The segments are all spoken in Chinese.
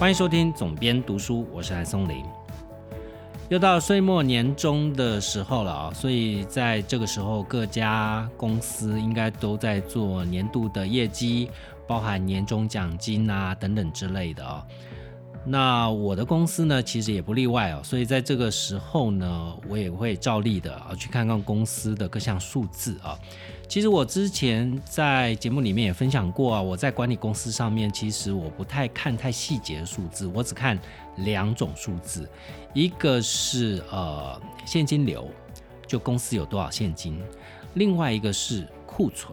欢迎收听总编读书，我是韩松林。又到岁末年终的时候了啊，所以在这个时候，各家公司应该都在做年度的业绩，包含年终奖金啊等等之类的啊。那我的公司呢，其实也不例外哦。所以在这个时候呢，我也会照例的啊去看看公司的各项数字啊。其实我之前在节目里面也分享过啊，我在管理公司上面，其实我不太看太细节的数字，我只看两种数字，一个是呃现金流，就公司有多少现金；另外一个是库存，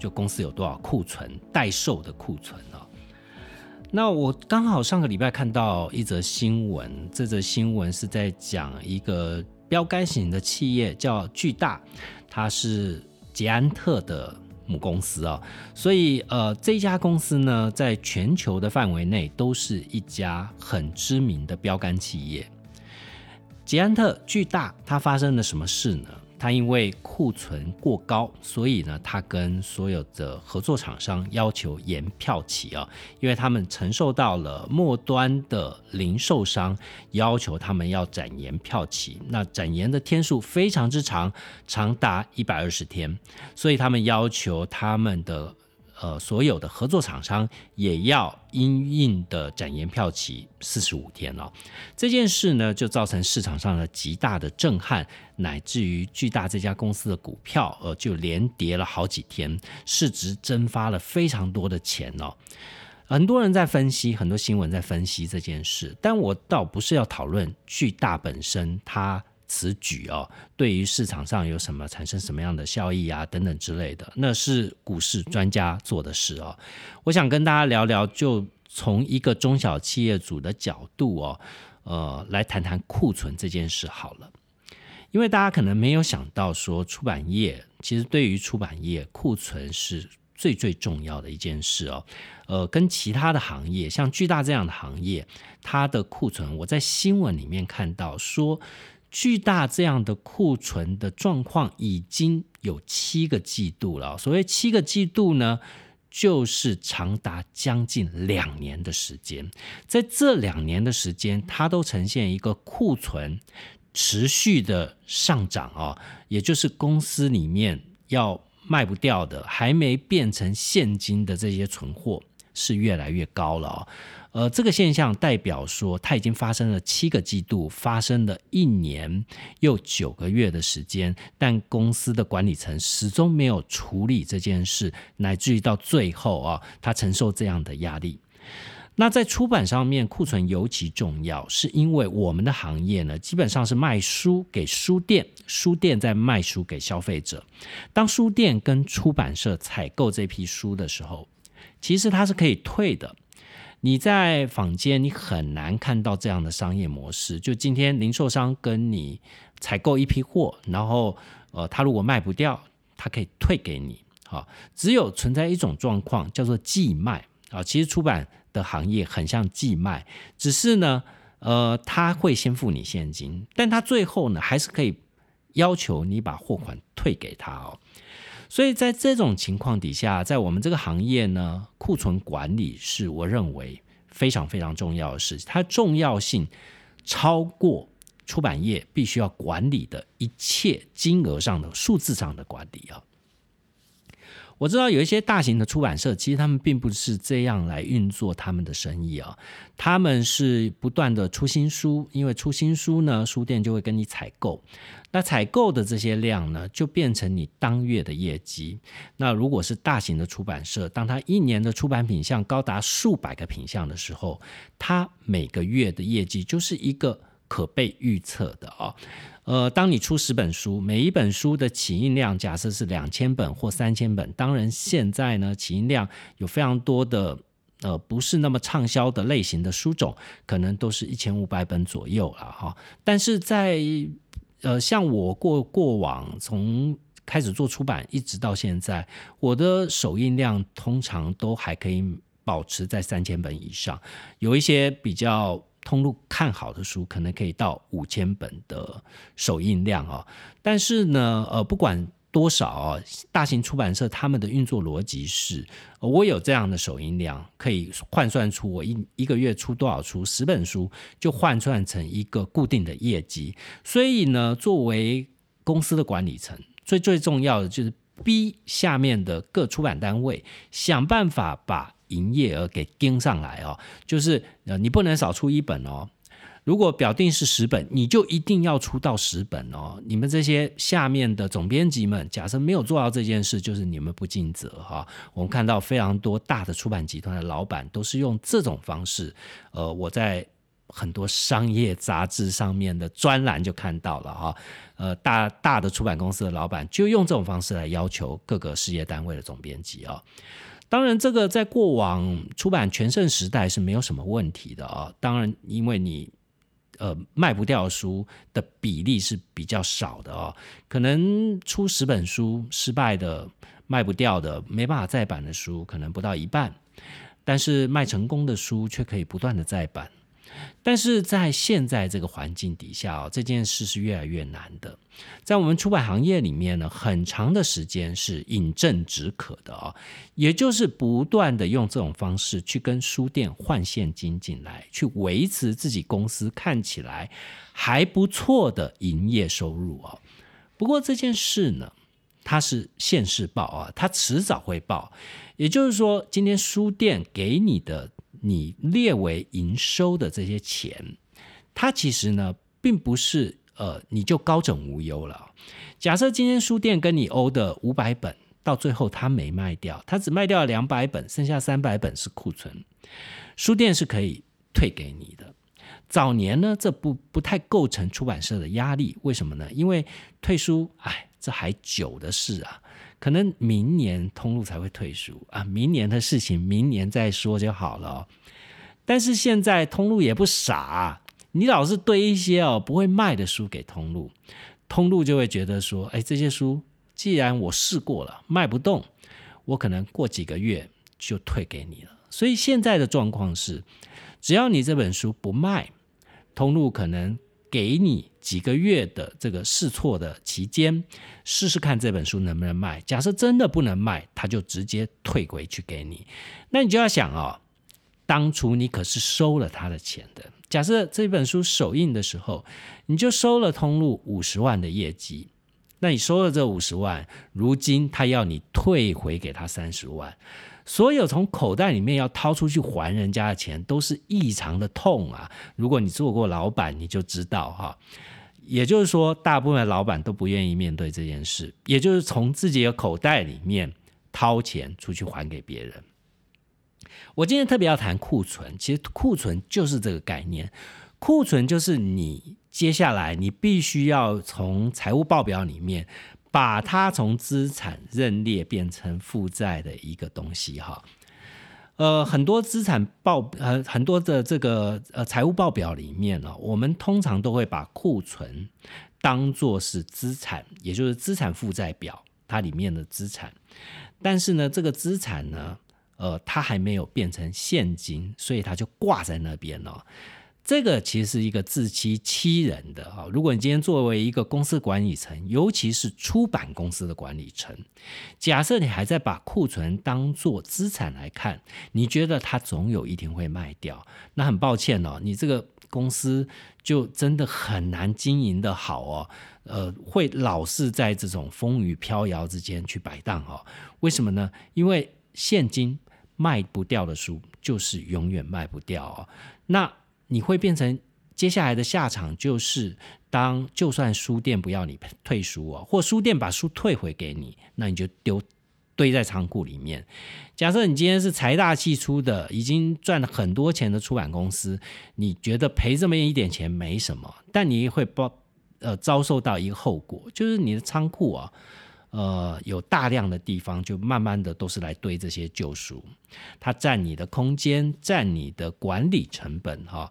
就公司有多少库存待售的库存啊。那我刚好上个礼拜看到一则新闻，这则新闻是在讲一个标杆型的企业叫巨大，它是。捷安特的母公司啊，所以呃，这家公司呢，在全球的范围内都是一家很知名的标杆企业。捷安特巨大，它发生了什么事呢？他因为库存过高，所以呢，他跟所有的合作厂商要求延票期啊，因为他们承受到了末端的零售商要求他们要展延票期，那展延的天数非常之长，长达一百二十天，所以他们要求他们的。呃，所有的合作厂商也要因应的展延票期四十五天了。这件事呢，就造成市场上的极大的震撼，乃至于巨大这家公司的股票，呃，就连跌了好几天，市值蒸发了非常多的钱哦。很多人在分析，很多新闻在分析这件事，但我倒不是要讨论巨大本身它。此举哦，对于市场上有什么产生什么样的效益啊，等等之类的，那是股市专家做的事哦。我想跟大家聊聊，就从一个中小企业主的角度哦，呃，来谈谈库存这件事好了。因为大家可能没有想到，说出版业其实对于出版业库存是最最重要的一件事哦。呃，跟其他的行业，像巨大这样的行业，它的库存，我在新闻里面看到说。巨大这样的库存的状况已经有七个季度了。所谓七个季度呢，就是长达将近两年的时间。在这两年的时间，它都呈现一个库存持续的上涨啊，也就是公司里面要卖不掉的、还没变成现金的这些存货是越来越高了。呃，这个现象代表说，它已经发生了七个季度，发生了一年又九个月的时间，但公司的管理层始终没有处理这件事，乃至于到最后啊，他承受这样的压力。那在出版上面，库存尤其重要，是因为我们的行业呢，基本上是卖书给书店，书店在卖书给消费者。当书店跟出版社采购这批书的时候，其实它是可以退的。你在坊间，你很难看到这样的商业模式。就今天零售商跟你采购一批货，然后呃，他如果卖不掉，他可以退给你。好，只有存在一种状况叫做寄卖啊。其实出版的行业很像寄卖，只是呢，呃，他会先付你现金，但他最后呢，还是可以要求你把货款退给他哦。所以在这种情况底下，在我们这个行业呢，库存管理是我认为非常非常重要的事情，它重要性超过出版业必须要管理的一切金额上的数字上的管理啊。我知道有一些大型的出版社，其实他们并不是这样来运作他们的生意啊。他们是不断的出新书，因为出新书呢，书店就会跟你采购。那采购的这些量呢，就变成你当月的业绩。那如果是大型的出版社，当他一年的出版品项高达数百个品项的时候，他每个月的业绩就是一个可被预测的啊。呃，当你出十本书，每一本书的起印量假设是两千本或三千本，当然现在呢，起印量有非常多的呃不是那么畅销的类型的书种，可能都是一千五百本左右了哈。但是在呃像我过过往从开始做出版一直到现在，我的首印量通常都还可以保持在三千本以上，有一些比较。通路看好的书，可能可以到五千本的首印量啊。但是呢，呃，不管多少哦？大型出版社他们的运作逻辑是，我有这样的首印量，可以换算出我一一个月出多少出十本书，就换算成一个固定的业绩。所以呢，作为公司的管理层，最最重要的就是逼下面的各出版单位想办法把营业额给跟上来哦。就是呃，你不能少出一本哦。如果表定是十本，你就一定要出到十本哦。你们这些下面的总编辑们，假设没有做到这件事，就是你们不尽责哈。我们看到非常多大的出版集团的老板都是用这种方式。呃，我在很多商业杂志上面的专栏就看到了哈。呃，大大的出版公司的老板就用这种方式来要求各个事业单位的总编辑啊。当然，这个在过往出版全盛时代是没有什么问题的啊。当然，因为你。呃，卖不掉书的比例是比较少的哦，可能出十本书失败的、卖不掉的、没办法再版的书，可能不到一半，但是卖成功的书却可以不断的再版。但是在现在这个环境底下哦，这件事是越来越难的。在我们出版行业里面呢，很长的时间是饮鸩止渴的哦，也就是不断的用这种方式去跟书店换现金进来，去维持自己公司看起来还不错的营业收入哦。不过这件事呢，它是现世报啊，它迟早会报。也就是说，今天书店给你的。你列为营收的这些钱，它其实呢，并不是呃，你就高枕无忧了。假设今天书店跟你欧的五百本，到最后他没卖掉，他只卖掉了两百本，剩下三百本是库存，书店是可以退给你的。早年呢，这不不太构成出版社的压力，为什么呢？因为退书，哎，这还久的事啊。可能明年通路才会退书啊，明年的事情明年再说就好了。但是现在通路也不傻，你老是堆一些哦不会卖的书给通路，通路就会觉得说，哎，这些书既然我试过了卖不动，我可能过几个月就退给你了。所以现在的状况是，只要你这本书不卖，通路可能。给你几个月的这个试错的期间，试试看这本书能不能卖。假设真的不能卖，他就直接退回去给你。那你就要想哦，当初你可是收了他的钱的。假设这本书首印的时候，你就收了通路五十万的业绩，那你收了这五十万，如今他要你退回给他三十万。所有从口袋里面要掏出去还人家的钱，都是异常的痛啊！如果你做过老板，你就知道哈。也就是说，大部分老板都不愿意面对这件事，也就是从自己的口袋里面掏钱出去还给别人。我今天特别要谈库存，其实库存就是这个概念。库存就是你接下来你必须要从财务报表里面。把它从资产认列变成负债的一个东西哈，呃，很多资产报呃很多的这个呃财务报表里面呢，我们通常都会把库存当做是资产，也就是资产负债表它里面的资产，但是呢，这个资产呢，呃，它还没有变成现金，所以它就挂在那边了。这个其实是一个自欺欺人的啊！如果你今天作为一个公司管理层，尤其是出版公司的管理层，假设你还在把库存当做资产来看，你觉得它总有一天会卖掉，那很抱歉哦，你这个公司就真的很难经营的好哦，呃，会老是在这种风雨飘摇之间去摆荡哦。为什么呢？因为现金卖不掉的书就是永远卖不掉哦。那你会变成接下来的下场就是，当就算书店不要你退书哦，或书店把书退回给你，那你就丢堆在仓库里面。假设你今天是财大气粗的，已经赚了很多钱的出版公司，你觉得赔这么一点钱没什么，但你会包呃遭受到一个后果，就是你的仓库啊。呃，有大量的地方就慢慢的都是来堆这些旧书，它占你的空间，占你的管理成本哈。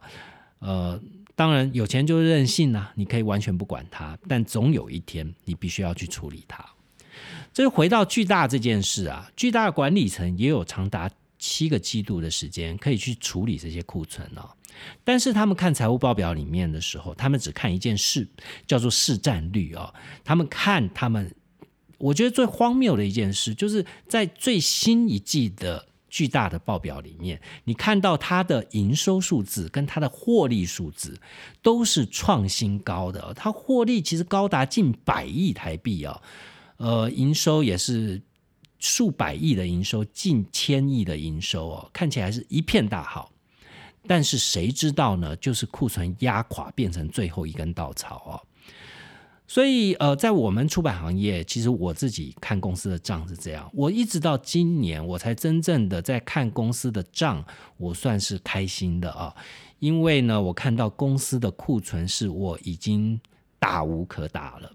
呃，当然有钱就任性呐，你可以完全不管它，但总有一天你必须要去处理它。这就回到巨大这件事啊，巨大的管理层也有长达七个季度的时间可以去处理这些库存哦。但是他们看财务报表里面的时候，他们只看一件事，叫做市占率哦。他们看他们。我觉得最荒谬的一件事，就是在最新一季的巨大的报表里面，你看到它的营收数字跟它的获利数字都是创新高的，它获利其实高达近百亿台币啊，呃，营收也是数百亿的营收，近千亿的营收哦，看起来是一片大好。但是谁知道呢？就是库存压垮，变成最后一根稻草哦。所以，呃，在我们出版行业，其实我自己看公司的账是这样。我一直到今年，我才真正的在看公司的账，我算是开心的啊。因为呢，我看到公司的库存是我已经打无可打了。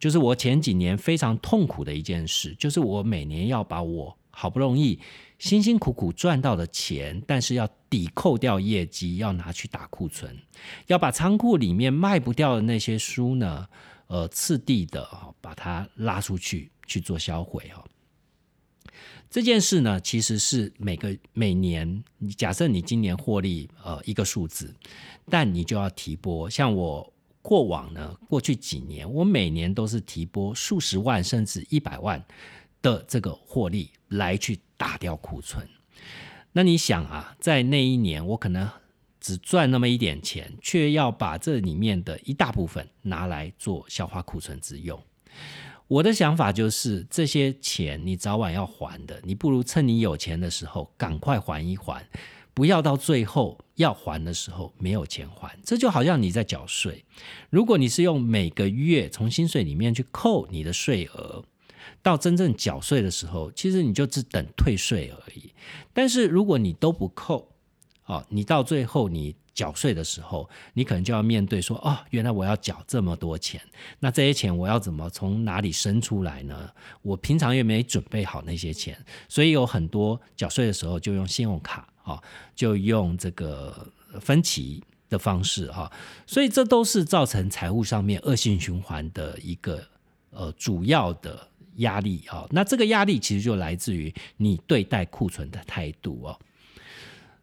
就是我前几年非常痛苦的一件事，就是我每年要把我好不容易辛辛苦苦赚到的钱，但是要抵扣掉业绩，要拿去打库存，要把仓库里面卖不掉的那些书呢。呃，次第的哈，把它拉出去去做销毁哈。这件事呢，其实是每个每年，你假设你今年获利呃一个数字，但你就要提拨。像我过往呢，过去几年，我每年都是提拨数十万甚至一百万的这个获利来去打掉库存。那你想啊，在那一年，我可能。只赚那么一点钱，却要把这里面的一大部分拿来做消化库存之用。我的想法就是，这些钱你早晚要还的，你不如趁你有钱的时候赶快还一还，不要到最后要还的时候没有钱还。这就好像你在缴税，如果你是用每个月从薪水里面去扣你的税额，到真正缴税的时候，其实你就只等退税而已。但是如果你都不扣，哦，你到最后你缴税的时候，你可能就要面对说，哦，原来我要缴这么多钱，那这些钱我要怎么从哪里生出来呢？我平常又没准备好那些钱，所以有很多缴税的时候就用信用卡，啊，就用这个分期的方式，哈，所以这都是造成财务上面恶性循环的一个呃主要的压力啊。那这个压力其实就来自于你对待库存的态度哦。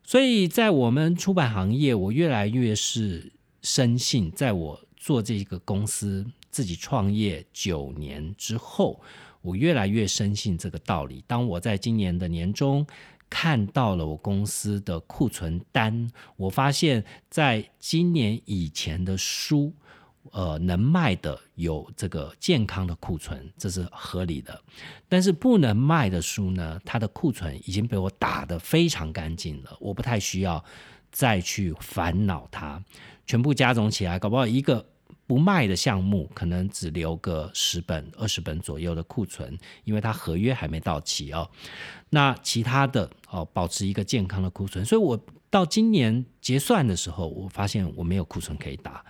所以在我们出版行业，我越来越是深信，在我做这个公司自己创业九年之后，我越来越深信这个道理。当我在今年的年中看到了我公司的库存单，我发现在今年以前的书。呃，能卖的有这个健康的库存，这是合理的。但是不能卖的书呢，它的库存已经被我打得非常干净了，我不太需要再去烦恼它。全部加总起来，搞不好一个不卖的项目，可能只留个十本、二十本左右的库存，因为它合约还没到期哦。那其他的哦，保持一个健康的库存。所以我到今年结算的时候，我发现我没有库存可以打。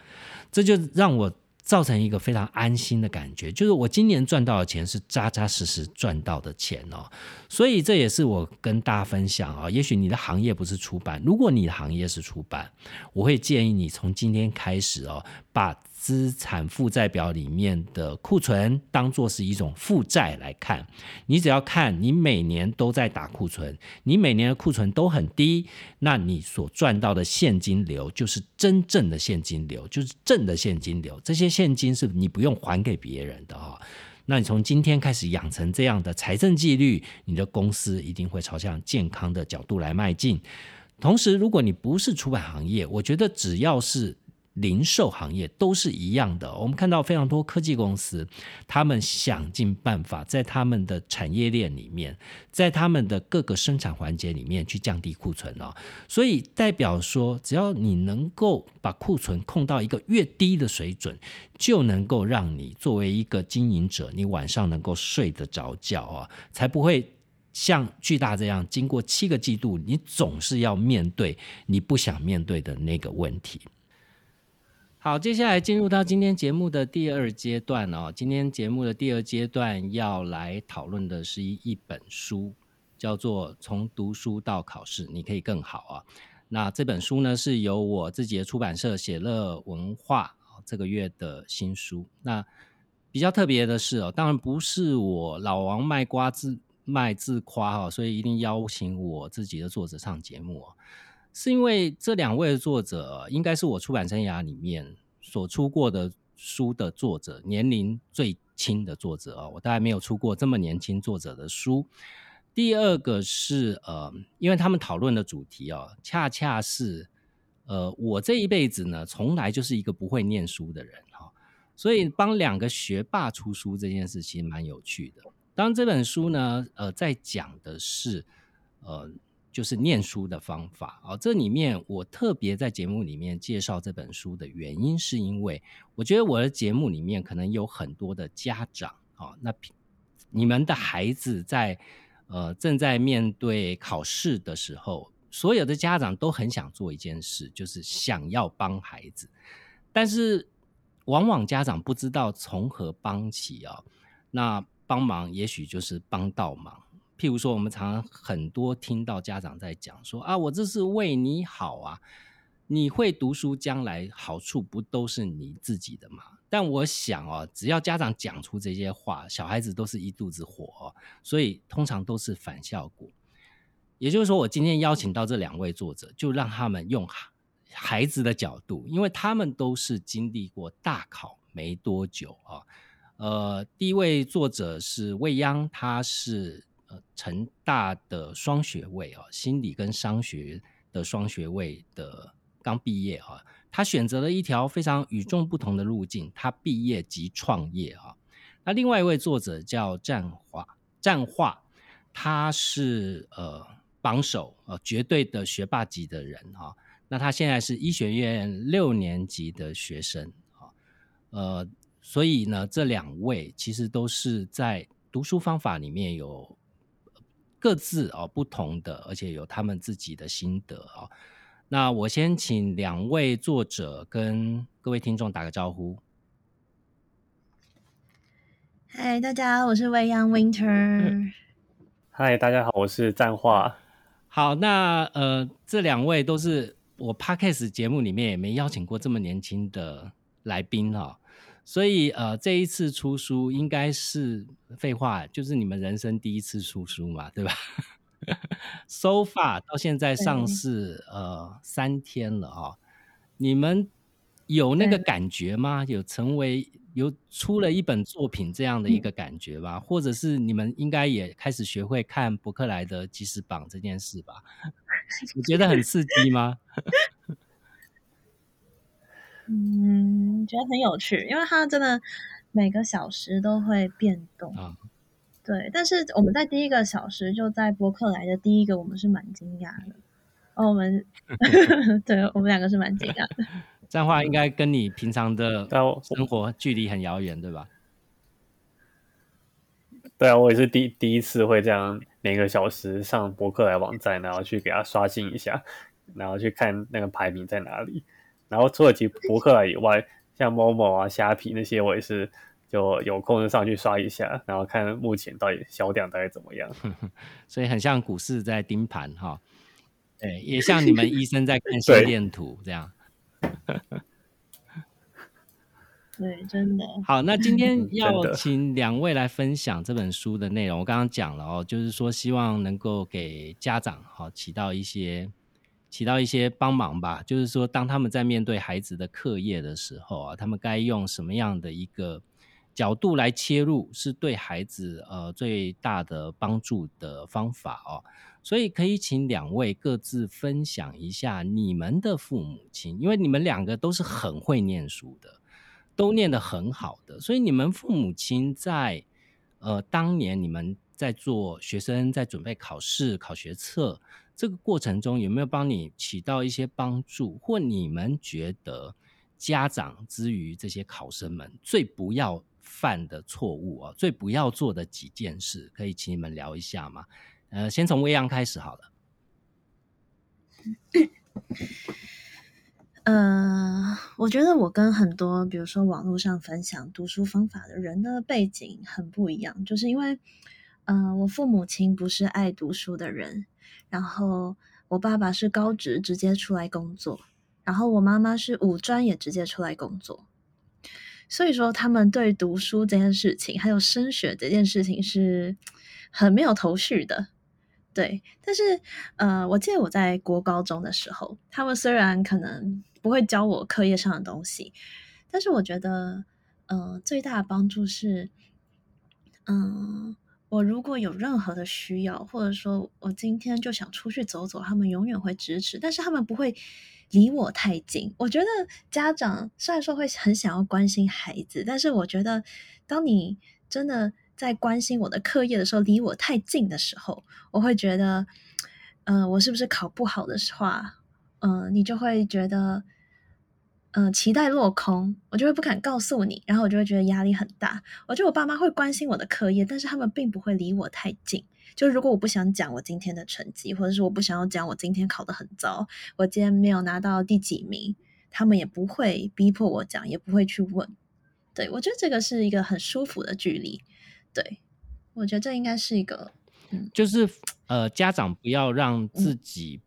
这就让我造成一个非常安心的感觉，就是我今年赚到的钱是扎扎实实赚到的钱哦，所以这也是我跟大家分享啊。也许你的行业不是出版，如果你的行业是出版，我会建议你从今天开始哦，把。资产负债表里面的库存当做是一种负债来看，你只要看你每年都在打库存，你每年的库存都很低，那你所赚到的现金流就是真正的现金流，就是正的现金流。这些现金是你不用还给别人的哈。那你从今天开始养成这样的财政纪律，你的公司一定会朝向健康的角度来迈进。同时，如果你不是出版行业，我觉得只要是。零售行业都是一样的，我们看到非常多科技公司，他们想尽办法在他们的产业链里面，在他们的各个生产环节里面去降低库存哦。所以代表说，只要你能够把库存控到一个越低的水准，就能够让你作为一个经营者，你晚上能够睡得着觉啊，才不会像巨大这样，经过七个季度，你总是要面对你不想面对的那个问题。好，接下来进入到今天节目的第二阶段哦。今天节目的第二阶段要来讨论的是一一本书，叫做《从读书到考试，你可以更好》啊。那这本书呢，是由我自己的出版社写乐文化这个月的新书。那比较特别的是哦，当然不是我老王卖瓜自卖自夸哈，所以一定邀请我自己的作者上节目哦。是因为这两位作者应该是我出版生涯里面所出过的书的作者年龄最轻的作者哦，我大概没有出过这么年轻作者的书。第二个是呃，因为他们讨论的主题哦，恰恰是呃，我这一辈子呢，从来就是一个不会念书的人哈，所以帮两个学霸出书这件事其实蛮有趣的。当这本书呢，呃，在讲的是呃。就是念书的方法啊，这里面我特别在节目里面介绍这本书的原因，是因为我觉得我的节目里面可能有很多的家长啊，那你们的孩子在呃正在面对考试的时候，所有的家长都很想做一件事，就是想要帮孩子，但是往往家长不知道从何帮起啊，那帮忙也许就是帮倒忙。譬如说，我们常常很多听到家长在讲说啊，我这是为你好啊，你会读书，将来好处不都是你自己的吗？但我想哦，只要家长讲出这些话，小孩子都是一肚子火，所以通常都是反效果。也就是说，我今天邀请到这两位作者，就让他们用孩子的角度，因为他们都是经历过大考没多久啊。呃，第一位作者是未央，他是。呃，成大的双学位啊，心理跟商学的双学位的刚毕业啊，他选择了一条非常与众不同的路径，他毕业即创业啊。那另外一位作者叫战华，战华，他是呃榜首呃绝对的学霸级的人哈。那他现在是医学院六年级的学生啊，呃，所以呢，这两位其实都是在读书方法里面有。各自哦不同的，而且有他们自己的心得哦。那我先请两位作者跟各位听众打个招呼。嗨，大家好，我是未央 Winter。嗨，大家好，我是战化。好，那呃，这两位都是我 Podcast 节目里面也没邀请过这么年轻的来宾哈。所以，呃，这一次出书应该是废话，就是你们人生第一次出书嘛，对吧？So far 到现在上市呃三天了啊，你们有那个感觉吗？有成为有出了一本作品这样的一个感觉吧？或者是你们应该也开始学会看伯克莱的即时榜这件事吧？你觉得很刺激吗？嗯，觉得很有趣，因为它真的每个小时都会变动啊。对，但是我们在第一个小时就在博客来的第一个，我们是蛮惊讶的。哦，我们 对我们两个是蛮惊讶的。这样话应该跟你平常的生活距离很遥远，对吧？对啊，我也是第第一次会这样每个小时上博客来网站，然后去给他刷新一下，然后去看那个排名在哪里。然后除了其博客以外，像某某啊、虾皮那些，我也是就有空就上去刷一下，然后看目前到底销量大概怎么样。所以很像股市在盯盘哈，对，也像你们医生在看心 电图这样。对，真的。好，那今天要请两位来分享这本书的内容。我刚刚讲了哦，就是说希望能够给家长哈起到一些。起到一些帮忙吧，就是说，当他们在面对孩子的课业的时候啊，他们该用什么样的一个角度来切入，是对孩子呃最大的帮助的方法哦。所以可以请两位各自分享一下你们的父母亲，因为你们两个都是很会念书的，都念得很好的，所以你们父母亲在呃当年你们在做学生，在准备考试、考学测。这个过程中有没有帮你起到一些帮助，或你们觉得家长之于这些考生们最不要犯的错误啊，最不要做的几件事，可以请你们聊一下吗？呃，先从未央开始好了。呃，我觉得我跟很多比如说网络上分享读书方法的人的背景很不一样，就是因为，呃，我父母亲不是爱读书的人。然后我爸爸是高职，直接出来工作；然后我妈妈是五专，也直接出来工作。所以说，他们对读书这件事情，还有升学这件事情，是很没有头绪的。对，但是呃，我记得我在国高中的时候，他们虽然可能不会教我课业上的东西，但是我觉得，呃，最大的帮助是，嗯，我如果有任何的需要，或者说我今天就想出去走走，他们永远会支持，但是他们不会离我太近。我觉得家长虽然说会很想要关心孩子，但是我觉得当你真的在关心我的课业的时候，离我太近的时候，我会觉得，呃，我是不是考不好的话，嗯，你就会觉得。嗯，期待落空，我就会不敢告诉你，然后我就会觉得压力很大。我觉得我爸妈会关心我的课业，但是他们并不会离我太近。就如果我不想讲我今天的成绩，或者是我不想要讲我今天考得很糟，我今天没有拿到第几名，他们也不会逼迫我讲，也不会去问。对我觉得这个是一个很舒服的距离。对我觉得这应该是一个，嗯，就是呃，家长不要让自己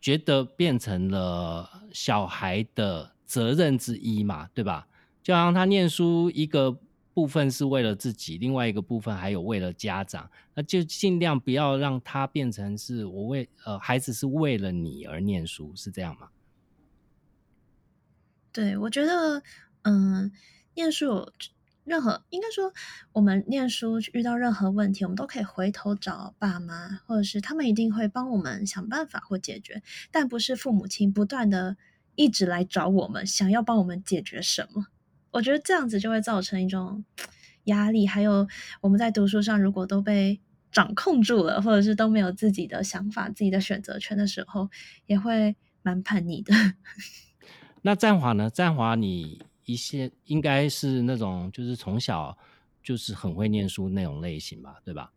觉得变成了小孩的。责任之一嘛，对吧？就好像他念书一个部分是为了自己，另外一个部分还有为了家长，那就尽量不要让他变成是我为呃孩子是为了你而念书，是这样吗？对，我觉得嗯，念书任何应该说我们念书遇到任何问题，我们都可以回头找爸妈，或者是他们一定会帮我们想办法或解决，但不是父母亲不断的。一直来找我们，想要帮我们解决什么？我觉得这样子就会造成一种 压力。还有我们在读书上，如果都被掌控住了，或者是都没有自己的想法、自己的选择权的时候，也会蛮叛逆的。那战华呢？战华，你一些应该是那种就是从小就是很会念书那种类型吧，对吧？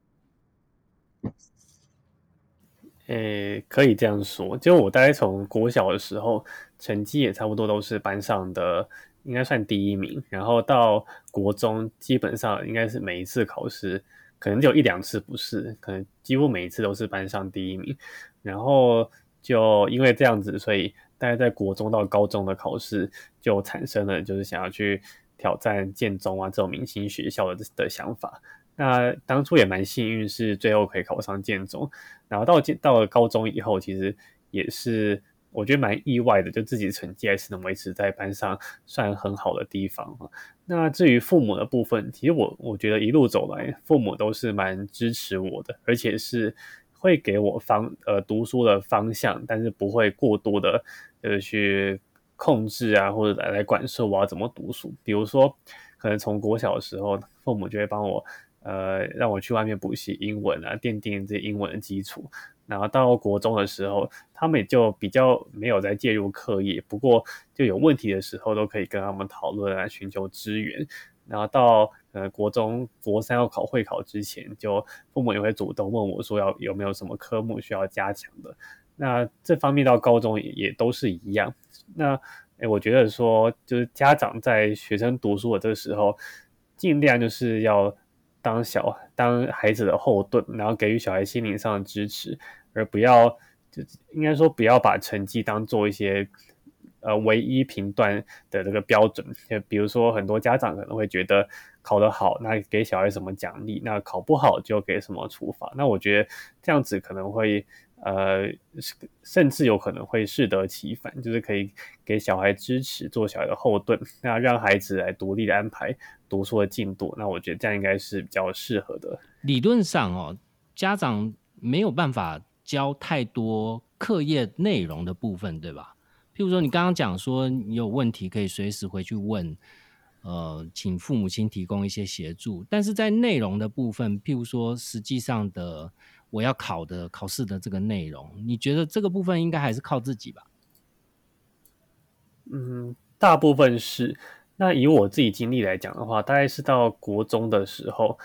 诶，可以这样说。就我大概从国小的时候，成绩也差不多都是班上的，应该算第一名。然后到国中，基本上应该是每一次考试，可能就一两次不是，可能几乎每一次都是班上第一名。然后就因为这样子，所以大概在国中到高中的考试，就产生了就是想要去挑战建中啊这种明星学校的的想法。那当初也蛮幸运，是最后可以考上建中，然后到建到了高中以后，其实也是我觉得蛮意外的，就自己成绩还是能维持在班上算很好的地方啊那至于父母的部分，其实我我觉得一路走来，父母都是蛮支持我的，而且是会给我方呃读书的方向，但是不会过多的呃去控制啊，或者来来管束我要怎么读书。比如说，可能从国小的时候，父母就会帮我。呃，让我去外面补习英文啊，奠定这英文的基础。然后到国中的时候，他们也就比较没有在介入课业，不过就有问题的时候都可以跟他们讨论啊，寻求支援。然后到呃国中国三要考会考之前，就父母也会主动问我说要有没有什么科目需要加强的。那这方面到高中也也都是一样。那哎，我觉得说就是家长在学生读书的这个时候，尽量就是要。当小当孩子的后盾，然后给予小孩心灵上的支持，而不要就应该说不要把成绩当做一些呃唯一评断的这个标准。就比如说很多家长可能会觉得考得好，那给小孩什么奖励；那考不好就给什么处罚。那我觉得这样子可能会。呃，甚至有可能会适得其反，就是可以给小孩支持，做小孩的后盾，那让孩子来独立的安排读书的进度。那我觉得这样应该是比较适合的。理论上哦，家长没有办法教太多课业内容的部分，对吧？譬如说，你刚刚讲说你有问题可以随时回去问，呃，请父母亲提供一些协助。但是在内容的部分，譬如说实际上的。我要考的考试的这个内容，你觉得这个部分应该还是靠自己吧？嗯，大部分是。那以我自己经历来讲的话，大概是到国中的时候，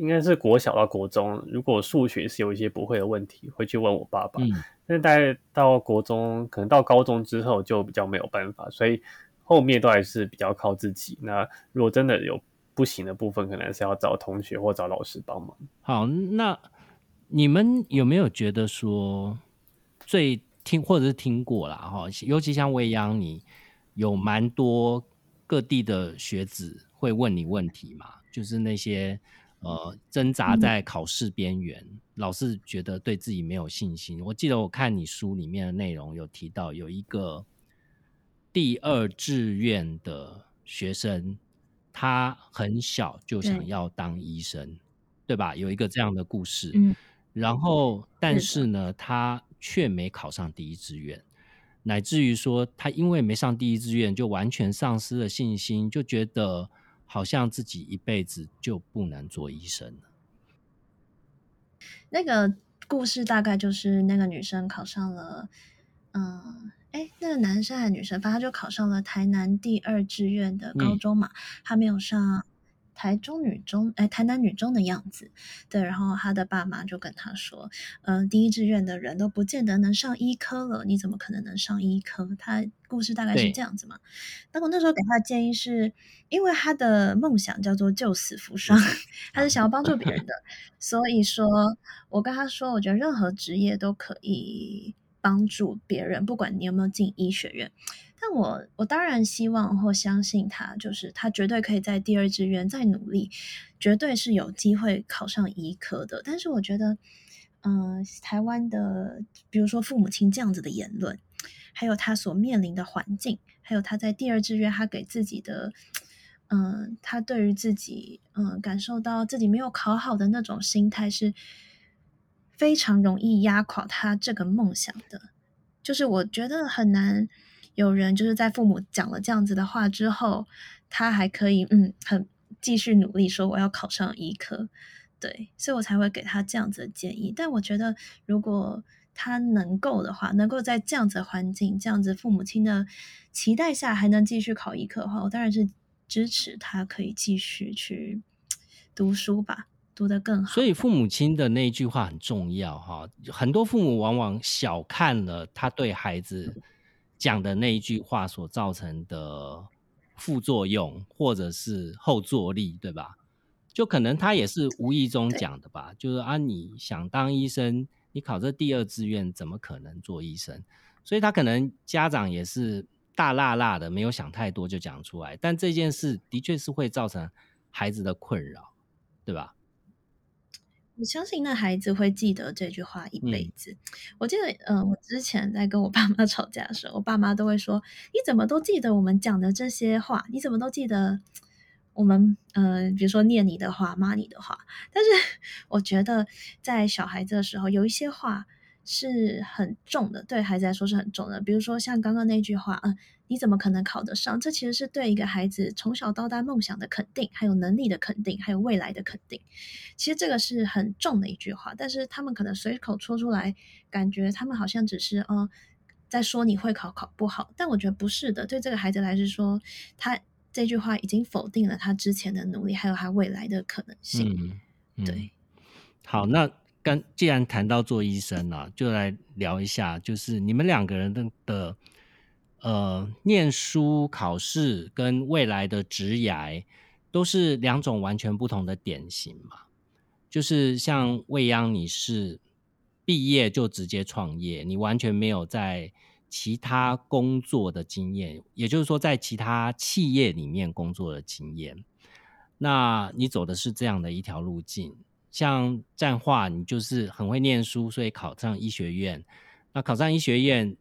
应该是国小到国中，如果数学是有一些不会的问题，会去问我爸爸。嗯。但是大概到国中，可能到高中之后就比较没有办法，所以后面都还是比较靠自己。那如果真的有不行的部分，可能是要找同学或找老师帮忙。好，那。你们有没有觉得说最听或者是听过啦？哈？尤其像未央，你有蛮多各地的学子会问你问题嘛？就是那些呃挣扎在考试边缘，老是觉得对自己没有信心。我记得我看你书里面的内容有提到，有一个第二志愿的学生。他很小就想要当医生，对吧？有一个这样的故事。嗯，然后但是呢，他却没考上第一志愿，乃至于说他因为没上第一志愿，就完全丧失了信心，就觉得好像自己一辈子就不能做医生了。那个故事大概就是那个女生考上了，嗯，哎，那个男生还是女生，反正就考上了台南第二志愿的高中嘛，他没有上台中女中，哎，台南女中的样子。对，然后他的爸妈就跟他说，嗯，第一志愿的人都不见得能上医科了，你怎么可能能上医科？他故事大概是这样子嘛。那我那时候给他的建议是，因为他的梦想叫做救死扶伤，他是想要帮助别人的，所以说我跟他说，我觉得任何职业都可以帮助别人，不管你有没有进医学院。我我当然希望或相信他，就是他绝对可以在第二志愿再努力，绝对是有机会考上医科的。但是我觉得，嗯，台湾的比如说父母亲这样子的言论，还有他所面临的环境，还有他在第二志愿他给自己的，嗯，他对于自己嗯感受到自己没有考好的那种心态，是非常容易压垮他这个梦想的。就是我觉得很难。有人就是在父母讲了这样子的话之后，他还可以嗯很继续努力说我要考上医科，对，所以我才会给他这样子的建议。但我觉得如果他能够的话，能够在这样子的环境、这样子父母亲的期待下还能继续考医科的话，我当然是支持他可以继续去读书吧，读得更好。所以父母亲的那一句话很重要哈，很多父母往往小看了他对孩子。讲的那一句话所造成的副作用，或者是后坐力，对吧？就可能他也是无意中讲的吧。就是啊，你想当医生，你考这第二志愿，怎么可能做医生？所以他可能家长也是大辣辣的，没有想太多就讲出来。但这件事的确是会造成孩子的困扰，对吧？我相信那孩子会记得这句话一辈子。我记得，嗯，我之前在跟我爸妈 吵架的时候，我爸妈都会说：“你怎么都记得我们讲的这些话？你怎么都记得我们，呃，比如说念你的话、骂你的话？”但是我觉得，在小孩子的时候，有一些话是很重的，对孩子来说是很重的。比如说像刚刚那句话，嗯。你怎么可能考得上？这其实是对一个孩子从小到大梦想的肯定，还有能力的肯定，还有未来的肯定。其实这个是很重的一句话，但是他们可能随口说出来，感觉他们好像只是呃在说你会考考不好。但我觉得不是的，对这个孩子来说，他这句话已经否定了他之前的努力，还有他未来的可能性。嗯对，好，那刚既然谈到做医生了，就来聊一下，就是你们两个人的的。呃，念书、考试跟未来的职涯都是两种完全不同的典型嘛。就是像未央，你是毕业就直接创业，你完全没有在其他工作的经验，也就是说在其他企业里面工作的经验。那你走的是这样的一条路径。像战化，你就是很会念书，所以考上医学院。那考上医学院。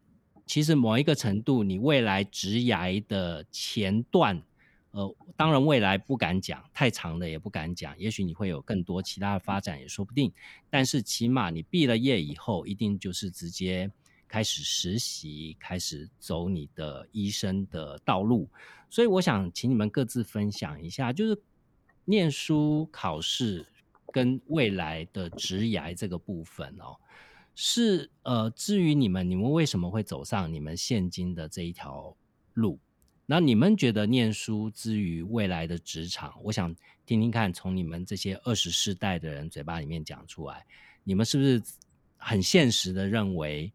其实某一个程度，你未来职涯的前段，呃，当然未来不敢讲，太长的也不敢讲，也许你会有更多其他的发展也说不定。但是起码你毕了业以后，一定就是直接开始实习，开始走你的医生的道路。所以我想请你们各自分享一下，就是念书、考试跟未来的职涯这个部分哦。是呃，至于你们，你们为什么会走上你们现今的这一条路？那你们觉得念书之于未来的职场，我想听听看，从你们这些二十世代的人嘴巴里面讲出来，你们是不是很现实的认为，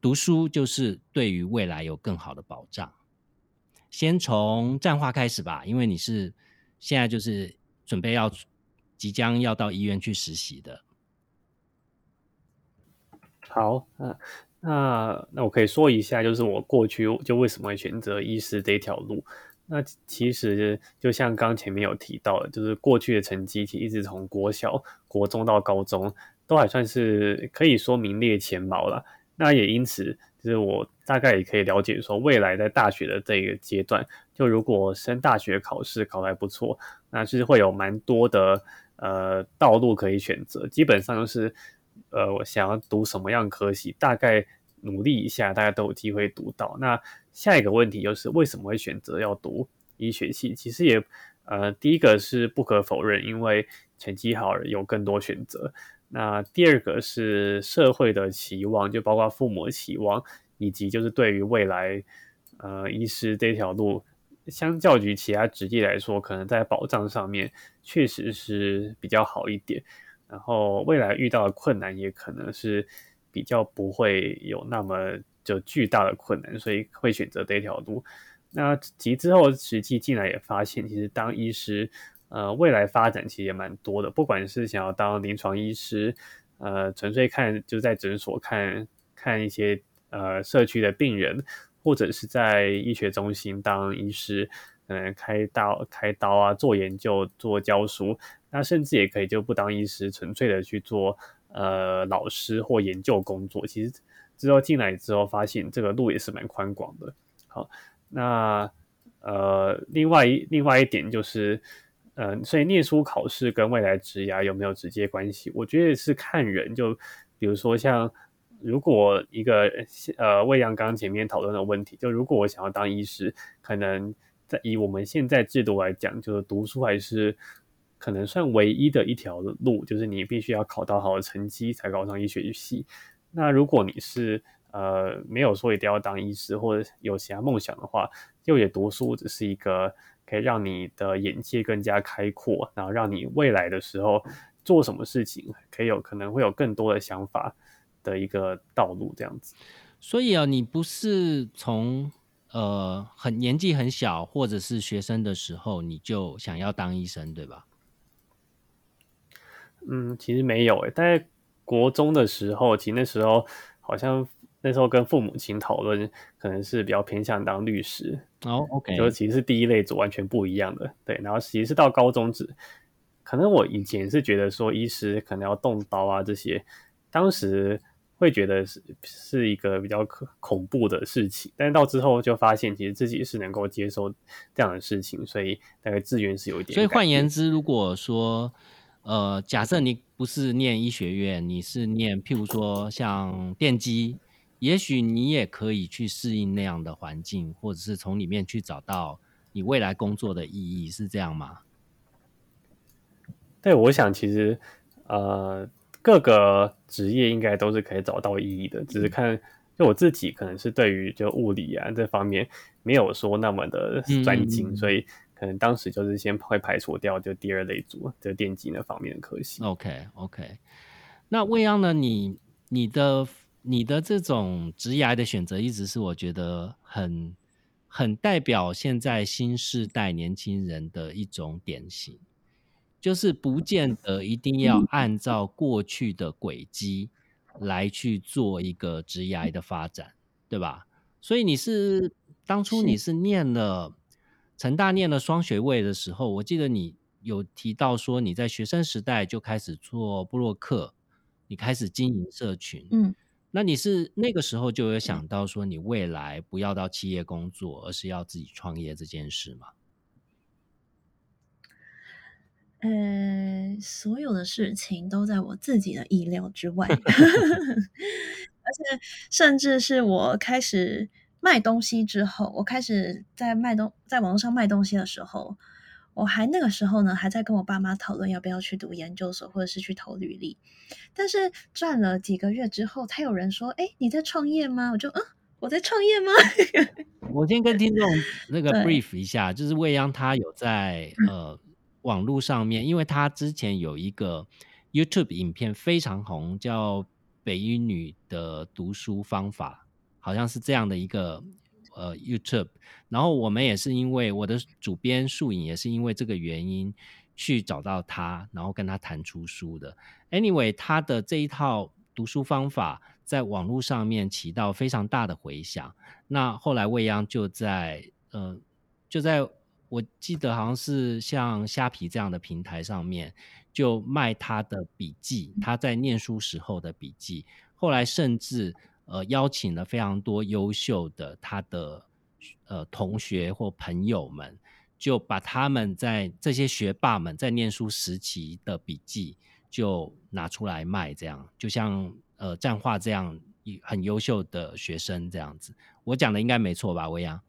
读书就是对于未来有更好的保障？先从战话开始吧，因为你是现在就是准备要即将要到医院去实习的。好，那那那我可以说一下，就是我过去就为什么会选择医师这条路。那其实就像刚前面有提到的，就是过去的成绩，其实一直从国小、国中到高中，都还算是可以说名列前茅了。那也因此，就是我大概也可以了解说，未来在大学的这个阶段，就如果升大学考试考得还不错，那是会有蛮多的呃道路可以选择。基本上就是呃，我想要读什么样科系，大概努力一下，大家都有机会读到。那下一个问题就是为什么会选择要读医学系？其实也呃，第一个是不可否认，因为成绩好有更多选择。那第二个是社会的期望，就包括父母的期望，以及就是对于未来，呃，医师这条路，相较于其他职业来说，可能在保障上面确实是比较好一点。然后未来遇到的困难也可能是比较不会有那么就巨大的困难，所以会选择这条路。那及之后实际进来也发现，其实当医师。呃，未来发展其实也蛮多的，不管是想要当临床医师，呃，纯粹看就在诊所看看一些呃社区的病人，或者是在医学中心当医师，可能开刀开刀啊，做研究做教书，那甚至也可以就不当医师，纯粹的去做呃老师或研究工作。其实之后进来之后，发现这个路也是蛮宽广的。好，那呃，另外另外一点就是。嗯，所以念书考试跟未来职涯有没有直接关系？我觉得是看人。就比如说，像如果一个呃魏阳刚刚前面讨论的问题，就如果我想要当医师，可能在以我们现在制度来讲，就是读书还是可能算唯一的一条路，就是你必须要考到好的成绩才考上医学系。那如果你是呃没有说一定要当医师，或者有其他梦想的话，就也读书只是一个。可以让你的眼界更加开阔，然后让你未来的时候做什么事情，可以有可能会有更多的想法的一个道路这样子。所以啊，你不是从呃很年纪很小或者是学生的时候你就想要当医生，对吧？嗯，其实没有诶，在国中的时候，其实那时候好像。那时候跟父母亲讨论，可能是比较偏向当律师哦，OK，就其实是第一类组完全不一样的，对。然后其实是到高中只，可能我以前是觉得说医师可能要动刀啊这些，当时会觉得是是一个比较恐恐怖的事情，但是到之后就发现其实自己是能够接受这样的事情，所以大概资源是有一点。所以换言之，如果说呃，假设你不是念医学院，你是念譬如说像电机。也许你也可以去适应那样的环境，或者是从里面去找到你未来工作的意义，是这样吗？对，我想其实呃，各个职业应该都是可以找到意义的，只是看就我自己可能是对于就物理啊这方面没有说那么的专精，所以可能当时就是先会排除掉就第二类组就电机那方面的科系。OK OK，那未央呢？你你的。你的这种职涯的选择，一直是我觉得很很代表现在新时代年轻人的一种典型，就是不见得一定要按照过去的轨迹来去做一个职涯的发展，对吧？所以你是当初你是念了成大念了双学位的时候，我记得你有提到说你在学生时代就开始做布洛克，你开始经营社群，嗯。那你是那个时候就有想到说，你未来不要到企业工作，而是要自己创业这件事吗？呃，所有的事情都在我自己的意料之外，而且甚至是我开始卖东西之后，我开始在卖东在网络上卖东西的时候。我还那个时候呢，还在跟我爸妈讨论要不要去读研究所，或者是去投履历。但是转了几个月之后，才有人说：“哎，你在创业吗？”我就嗯，我在创业吗？我先跟听众那个 brief 一下，就是未央他有在呃网络上面，因为他之前有一个 YouTube 影片非常红，叫北一女的读书方法，好像是这样的一个。呃，YouTube，然后我们也是因为我的主编树影也是因为这个原因去找到他，然后跟他谈出书的。Anyway，他的这一套读书方法在网络上面起到非常大的回响。那后来未央就在呃，就在我记得好像是像虾皮这样的平台上面就卖他的笔记，他在念书时候的笔记。后来甚至。呃邀请了非常多优秀的他的呃同学或朋友们，就把他们在这些学霸们在念书时期的笔记就拿出来卖，这样就像呃战化这样很优秀的学生这样子，我讲的应该没错吧，薇娅？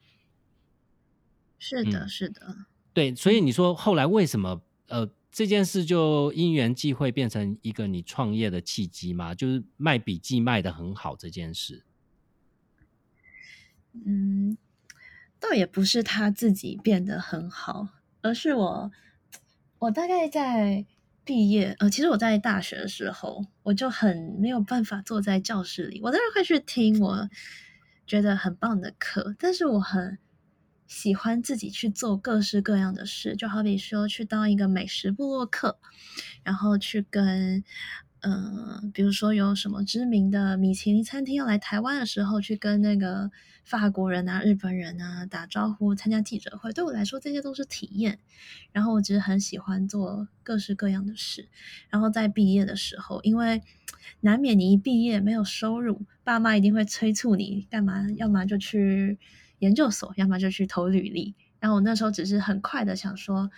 是的，是的，对，所以你说后来为什么呃这件事就因缘际会变成一个你创业的契机吗？就是卖笔记卖的很好这件事。嗯，倒也不是他自己变得很好，而是我我大概在毕业呃，其实我在大学的时候我就很没有办法坐在教室里，我当然会去听我觉得很棒的课，但是我很。喜欢自己去做各式各样的事，就好比说去当一个美食部落客，然后去跟，嗯，比如说有什么知名的米其林餐厅要来台湾的时候，去跟那个法国人啊、日本人啊打招呼、参加记者会。对我来说，这些都是体验。然后我只是很喜欢做各式各样的事。然后在毕业的时候，因为难免你一毕业没有收入，爸妈一定会催促你干嘛，要么就去。研究所，要么就去投履历。然后我那时候只是很快的想说，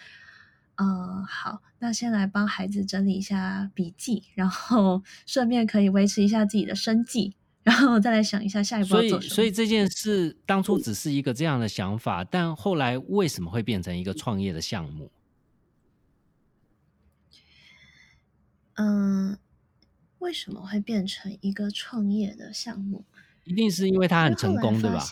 呃，好，那先来帮孩子整理一下笔记，然后 顺便可以维持一下自己的生计，然后再来想一下下一步要做什么。所以，所以这件事当初只是一个这样的想法，但后来为什么会变成一个创业的项目？嗯，为什么会变成一个创业的项目？一定是因为它很成功，对吧？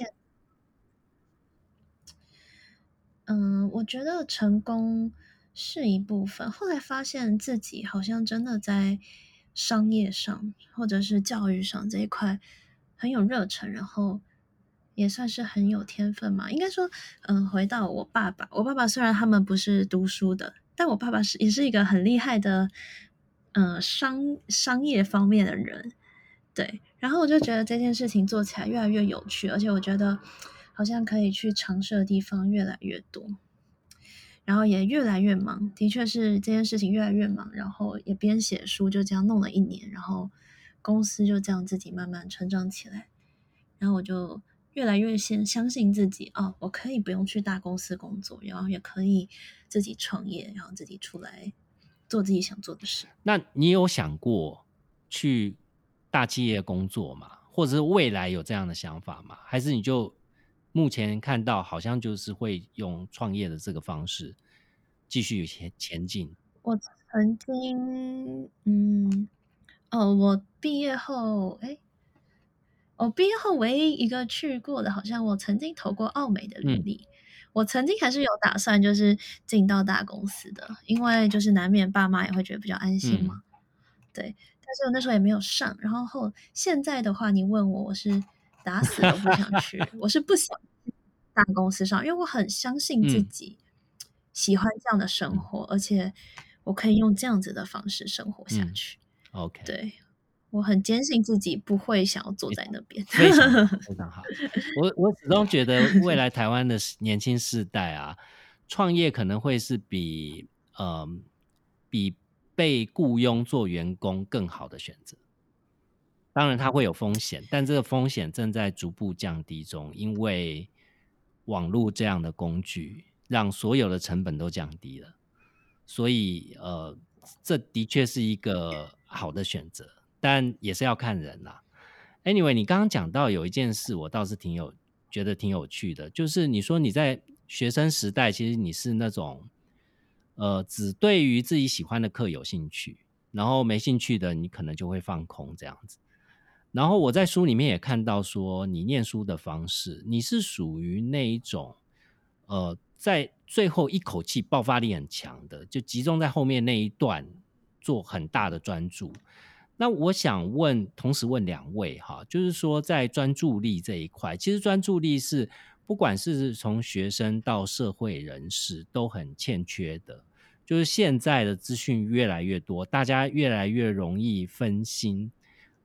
嗯，我觉得成功是一部分。后来发现自己好像真的在商业上或者是教育上这一块很有热忱，然后也算是很有天分嘛。应该说，嗯，回到我爸爸，我爸爸虽然他们不是读书的，但我爸爸是也是一个很厉害的，嗯，商商业方面的人。对，然后我就觉得这件事情做起来越来越有趣，而且我觉得。好像可以去尝试的地方越来越多，然后也越来越忙。的确是这件事情越来越忙，然后也边写书，就这样弄了一年，然后公司就这样自己慢慢成长起来。然后我就越来越先相信自己，哦，我可以不用去大公司工作，然后也可以自己创业，然后自己出来做自己想做的事。那你有想过去大企业工作吗？或者是未来有这样的想法吗？还是你就？目前看到好像就是会用创业的这个方式继续前前进。我曾经，嗯，哦，我毕业后，哎，我毕业后唯一一个去过的，好像我曾经投过奥美的履历。我曾经还是有打算，就是进到大公司的，因为就是难免爸妈也会觉得比较安心嘛。对，但是我那时候也没有上。然后后现在的话，你问我，我是。打死都不想去，我是不想大公司上，因为我很相信自己喜欢这样的生活，而且我可以用这样子的方式生活下去。OK，对我很坚信自己不会想要坐在那边。非常 非常好，我我始终觉得未来台湾的年轻世代啊，创业可能会是比嗯比被雇佣做员工更好的选择。当然，它会有风险，但这个风险正在逐步降低中，因为网络这样的工具让所有的成本都降低了，所以呃，这的确是一个好的选择，但也是要看人啦。Anyway，你刚刚讲到有一件事，我倒是挺有觉得挺有趣的，就是你说你在学生时代，其实你是那种呃，只对于自己喜欢的课有兴趣，然后没兴趣的你可能就会放空这样子。然后我在书里面也看到说，你念书的方式，你是属于那一种，呃，在最后一口气爆发力很强的，就集中在后面那一段做很大的专注。那我想问，同时问两位哈，就是说在专注力这一块，其实专注力是不管是从学生到社会人士都很欠缺的，就是现在的资讯越来越多，大家越来越容易分心。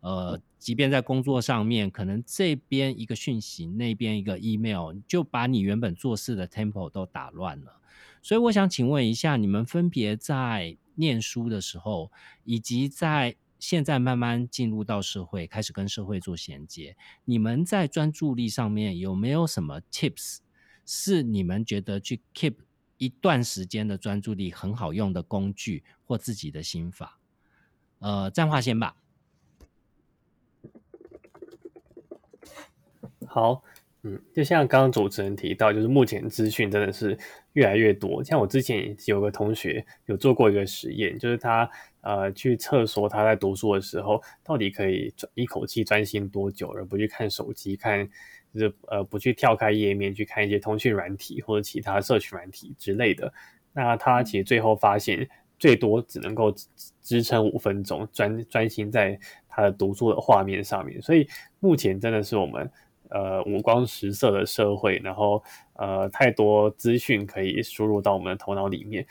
呃，即便在工作上面，可能这边一个讯息，那边一个 email，就把你原本做事的 tempo 都打乱了。所以我想请问一下，你们分别在念书的时候，以及在现在慢慢进入到社会，开始跟社会做衔接。你们在专注力上面有没有什么 tips？是你们觉得去 keep 一段时间的专注力很好用的工具或自己的心法？呃，占话先吧。好，嗯，就像刚刚主持人提到，就是目前资讯真的是越来越多。像我之前有个同学有做过一个实验，就是他呃去测说他在读书的时候到底可以一口气专心多久，而不去看手机看。就是呃，不去跳开页面去看一些通讯软体或者其他社群软体之类的。那他其实最后发现，最多只能够支撑五分钟，专专心在他的读书的画面上面。所以目前真的是我们呃五光十色的社会，然后呃太多资讯可以输入到我们的头脑里面。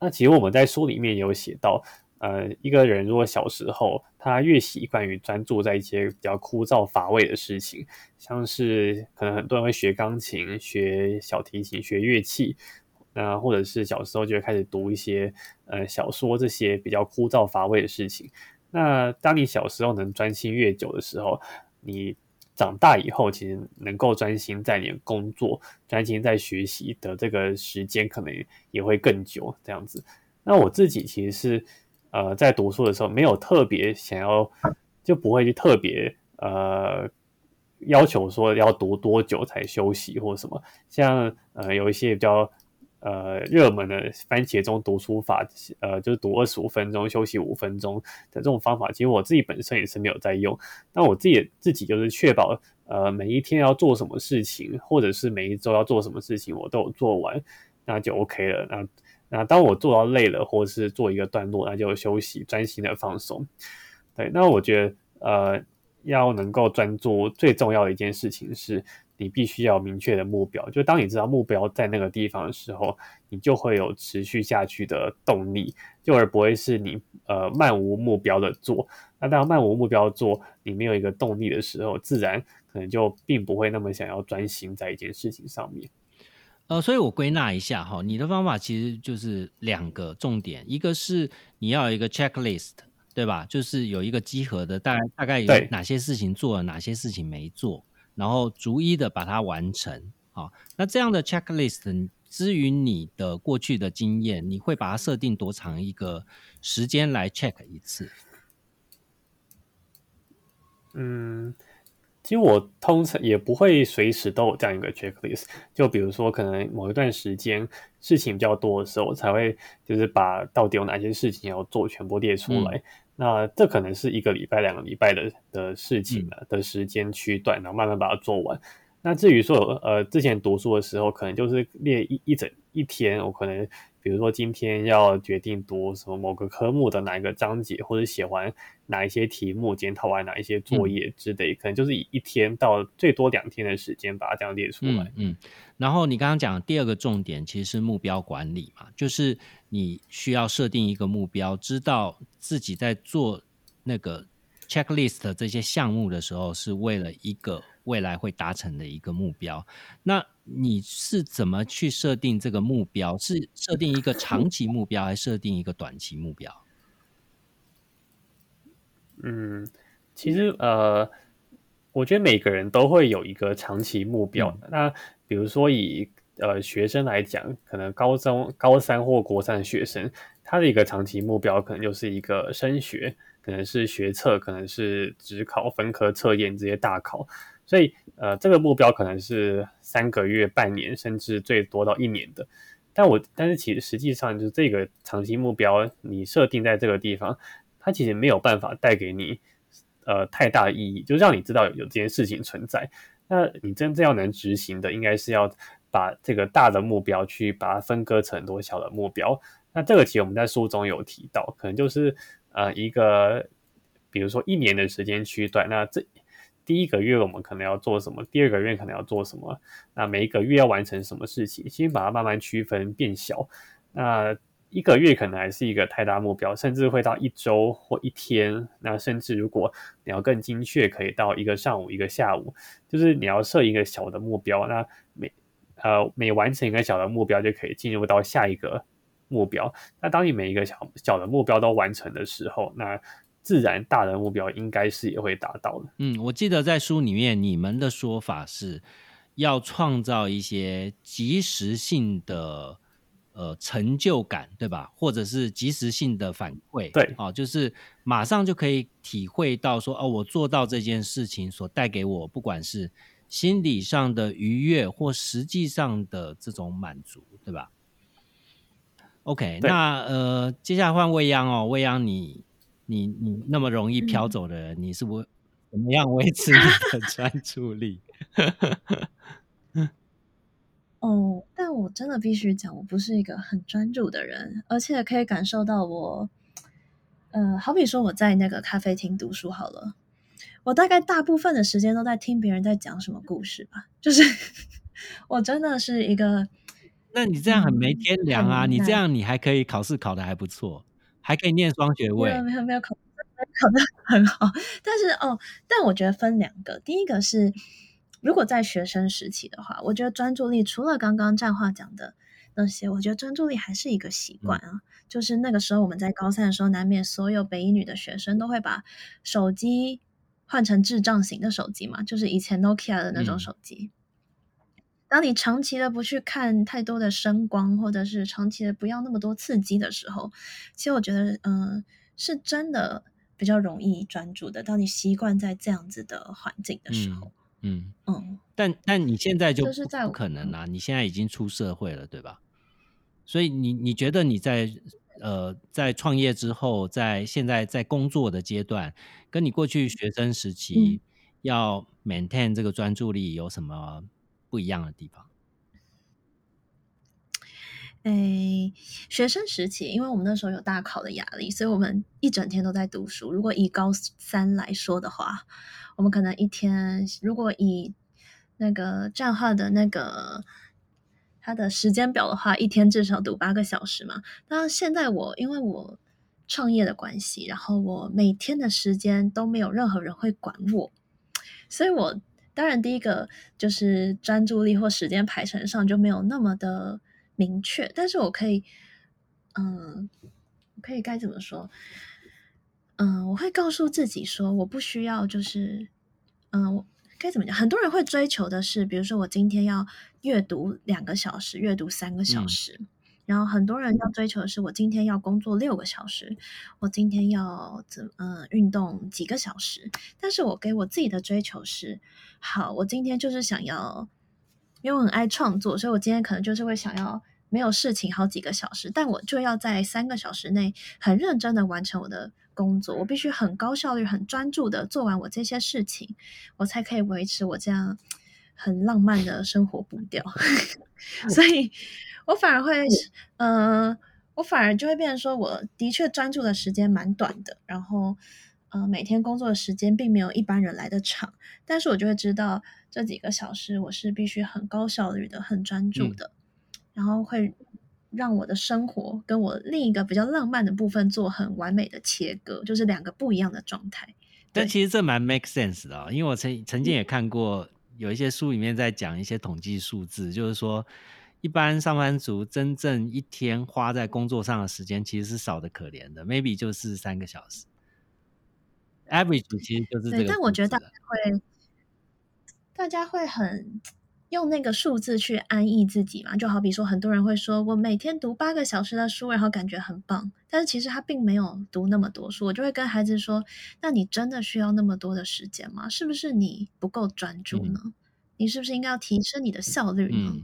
那其实我们在书里面有写到。呃，一个人如果小时候他越习惯于专注在一些比较枯燥乏味的事情，像是可能很多人会学钢琴、学小提琴、学乐器，那或者是小时候就会开始读一些呃小说这些比较枯燥乏味的事情。那当你小时候能专心越久的时候，你长大以后其实能够专心在你的工作、专心在学习的这个时间可能也会更久。这样子，那我自己其实是。呃，在读书的时候，没有特别想要，就不会去特别呃要求说要读多久才休息或什么。像呃有一些比较呃热门的番茄钟读书法，呃就是读二十五分钟休息五分钟的这种方法，其实我自己本身也是没有在用。那我自己自己就是确保呃每一天要做什么事情，或者是每一周要做什么事情，我都有做完，那就 OK 了。那那当我做到累了，或者是做一个段落，那就休息，专心的放松。对，那我觉得，呃，要能够专注，最重要的一件事情是，你必须要明确的目标。就当你知道目标在那个地方的时候，你就会有持续下去的动力，就而不会是你呃漫无目标的做。那当漫无目标做，你没有一个动力的时候，自然可能就并不会那么想要专心在一件事情上面。呃，所以我归纳一下哈，你的方法其实就是两个重点，一个是你要有一个 checklist，对吧？就是有一个集合的，大概大概有哪些事情做了，哪些事情没做，然后逐一的把它完成。好，那这样的 checklist，至于你的过去的经验，你会把它设定多长一个时间来 check 一次？嗯。其实我通常也不会随时都有这样一个 checklist，就比如说可能某一段时间事情比较多的时候，我才会就是把到底有哪些事情要做全部列出来。那这可能是一个礼拜、两个礼拜的的事情了的时间区段，然后慢慢把它做完。那至于说呃之前读书的时候，可能就是列一一整一天，我可能。比如说今天要决定读什么某个科目的哪一个章节，或者写完哪一些题目，检讨完哪一些作业之类，可能就是以一天到最多两天的时间把它这样列出来。嗯，然后你刚刚讲第二个重点其实是目标管理嘛，就是你需要设定一个目标，知道自己在做那个 checklist 这些项目的时候是为了一个。未来会达成的一个目标，那你是怎么去设定这个目标？是设定一个长期目标，还是设定一个短期目标？嗯，其实呃，我觉得每个人都会有一个长期目标。那比如说以呃学生来讲，可能高中高三或国三的学生，他的一个长期目标可能就是一个升学，可能是学测，可能是职考、分科测验这些大考。所以，呃，这个目标可能是三个月、半年，甚至最多到一年的。但我，但是其实实际上，就是这个长期目标，你设定在这个地方，它其实没有办法带给你，呃，太大意义，就让你知道有这件事情存在。那你真正要能执行的，应该是要把这个大的目标去把它分割成很多小的目标。那这个其实我们在书中有提到，可能就是呃一个，比如说一年的时间区段，那这。第一个月我们可能要做什么？第二个月可能要做什么？那每一个月要完成什么事情？先把它慢慢区分变小。那一个月可能还是一个太大目标，甚至会到一周或一天。那甚至如果你要更精确，可以到一个上午、一个下午。就是你要设一个小的目标，那每呃每完成一个小的目标，就可以进入到下一个目标。那当你每一个小小的目标都完成的时候，那自然大的目标应该是也会达到的。嗯，我记得在书里面你们的说法是要创造一些即时性的呃成就感，对吧？或者是即时性的反馈，对，哦，就是马上就可以体会到说，哦，我做到这件事情所带给我，不管是心理上的愉悦或实际上的这种满足，对吧？OK，那呃，接下来换未央哦，未央你。你你那么容易飘走的人，你是不怎么样维持你的专注力？哦，但我真的必须讲，我不是一个很专注的人，而且可以感受到我，呃，好比说我在那个咖啡厅读书好了，我大概大部分的时间都在听别人在讲什么故事吧，就是 我真的是一个，那你这样很没天良啊！你这样你还可以考试考的还不错。还可以念双学位，没有没有没有考考的很好，但是哦，但我觉得分两个，第一个是如果在学生时期的话，我觉得专注力除了刚刚战话讲的那些，我觉得专注力还是一个习惯啊。就是那个时候我们在高三的时候，难免所有北一女的学生都会把手机换成智障型的手机嘛，就是以前 Nokia 的那种手机。当你长期的不去看太多的声光，或者是长期的不要那么多刺激的时候，其实我觉得，嗯，是真的比较容易专注的。当你习惯在这样子的环境的时候，嗯嗯，但但你现在就不可能啦，你现在已经出社会了，对吧？所以你你觉得你在呃在创业之后，在现在在工作的阶段，跟你过去学生时期要 maintain 这个专注力有什么？不一样的地方。哎，学生时期，因为我们那时候有大考的压力，所以我们一整天都在读书。如果以高三来说的话，我们可能一天，如果以那个账号的那个它的时间表的话，一天至少读八个小时嘛。那现在我因为我创业的关系，然后我每天的时间都没有任何人会管我，所以我。当然，第一个就是专注力或时间排程上就没有那么的明确，但是我可以，嗯，可以该怎么说？嗯，我会告诉自己说，我不需要，就是，嗯，我该怎么讲？很多人会追求的是，比如说我今天要阅读两个小时，阅读三个小时。然后很多人要追求的是，我今天要工作六个小时，我今天要怎嗯运动几个小时。但是我给我自己的追求是，好，我今天就是想要，因为我很爱创作，所以我今天可能就是会想要没有事情好几个小时，但我就要在三个小时内很认真的完成我的工作，我必须很高效率、很专注的做完我这些事情，我才可以维持我这样很浪漫的生活步调。所以。我反而会，嗯，我反而就会变成说，我的确专注的时间蛮短的，然后，呃，每天工作的时间并没有一般人来的长，但是我就会知道这几个小时我是必须很高效率的、很专注的，然后会让我的生活跟我另一个比较浪漫的部分做很完美的切割，就是两个不一样的状态。但其实这蛮 make sense 的，因为我曾曾经也看过有一些书里面在讲一些统计数字，就是说。一般上班族真正一天花在工作上的时间其实是少的可怜的，maybe 就是三个小时。average 其实就是这个。但我觉得大家会，大家会很用那个数字去安逸自己嘛。就好比说，很多人会说我每天读八个小时的书，然后感觉很棒。但是其实他并没有读那么多书。我就会跟孩子说：“那你真的需要那么多的时间吗？是不是你不够专注呢？你是不是应该要提升你的效率呢？”嗯，